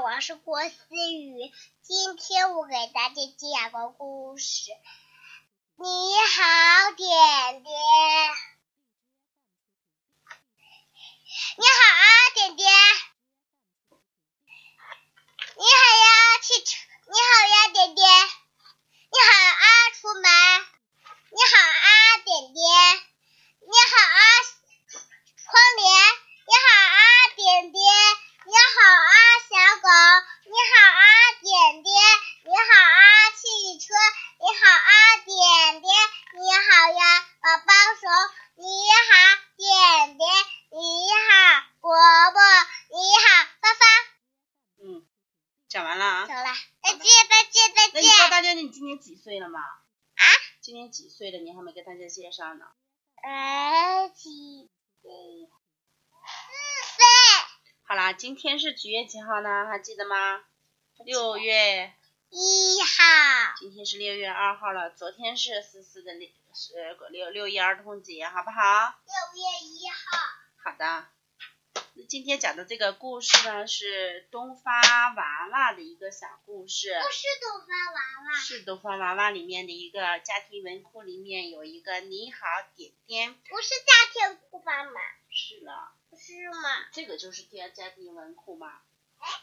我是郭思雨。今天我给大家讲个故事。你好，点点。你好啊，点点。你好呀，汽车。你好呀，点点。你好啊，出门。你好啊，点点。你好啊，窗帘。你好啊，点点。你好啊，小狗。你好啊，点点。你好啊，汽车。你好啊，点点。你好呀，宝宝熊。你好，点点。你好，伯伯。你好，芳芳。嗯，讲完了啊。走了，再见，再见，再那你告见。大家你今年几岁了吗？啊？今年几岁了？你还没给大家介绍呢。呃，几岁？四岁。好啦，今天是几月几号呢？还记得吗？六月，一号。今天是六月二号了。昨天是思思的六是六六一儿童节，好不好？六月一号。好的。那今天讲的这个故事呢，是东方娃娃的一个小故事。不是东方娃娃。是东方娃娃里面的一个家庭文库里面有一个你好点点。不是家庭库妈妈。是了。不是吗？这个就是家家庭文库嘛。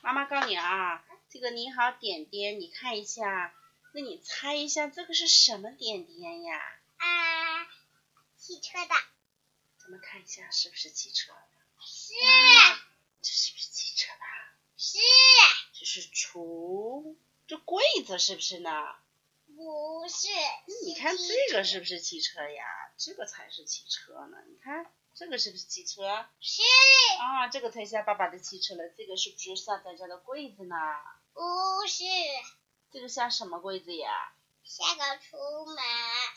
妈妈告诉你啊，这个你好点点，你看一下，那你猜一下这个是什么点点呀？啊，汽车的。咱们看一下是不是汽车？是。这是不是汽车吧？是。这是橱，这柜子是不是呢？不是。你看这个是不是汽车呀？这个才是汽车呢。你看这个是不是汽车？是。啊，这个才像爸爸的汽车了。这个是不是像咱家的柜子呢？不是。这个像什么柜子呀？像个橱门。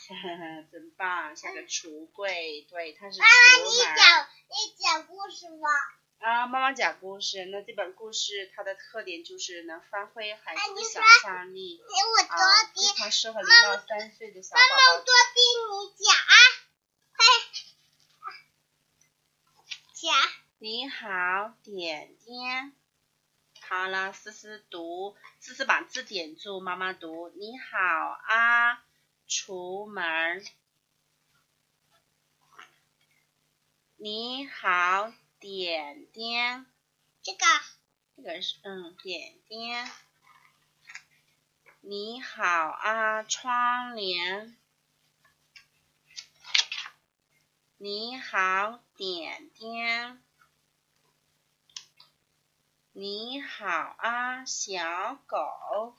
真棒，像个橱柜，对，它是妈妈，你橱门。讲你啊，妈妈讲故事。那这本故事它的特点就是能发挥孩子的想象力，我多啊，比非常适合零妈到三岁的小妈妈，我宝多听你讲啊！快讲。你好，点点。好了，思思读，思思把字点住，妈妈读。你好啊，出门。你好，点点。这个这个是嗯，点点。你好啊，窗帘。你好，点点。你好啊，小狗。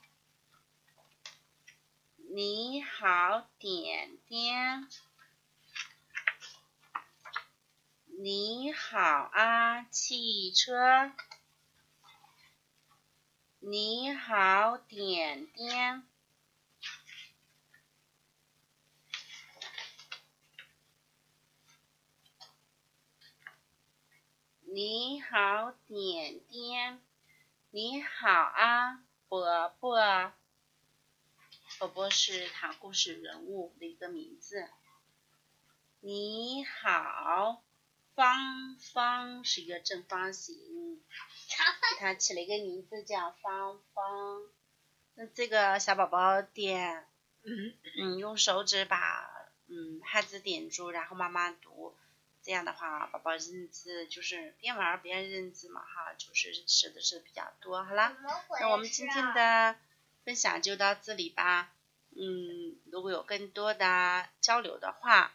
你好，点点。你好啊，汽车。你好，点点。你好，点点。你好啊，伯伯。伯伯是谈故事人物的一个名字。你好，芳芳是一个正方形，给它起了一个名字叫方方。那这个小宝宝点，嗯嗯，用手指把嗯汉字点住，然后慢慢读。这样的话，宝宝认字就是边玩儿边认字嘛，哈，就是识的是比较多。好啦？那我们今天的分享就到这里吧。嗯，如果有更多的交流的话，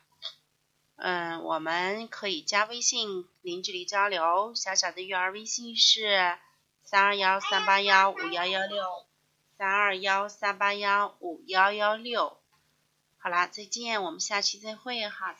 嗯，我们可以加微信零距离交流。小小的育儿微信是三二幺三八幺五幺幺六，三二幺三八幺五幺幺六。好啦，再见，我们下期再会。好的。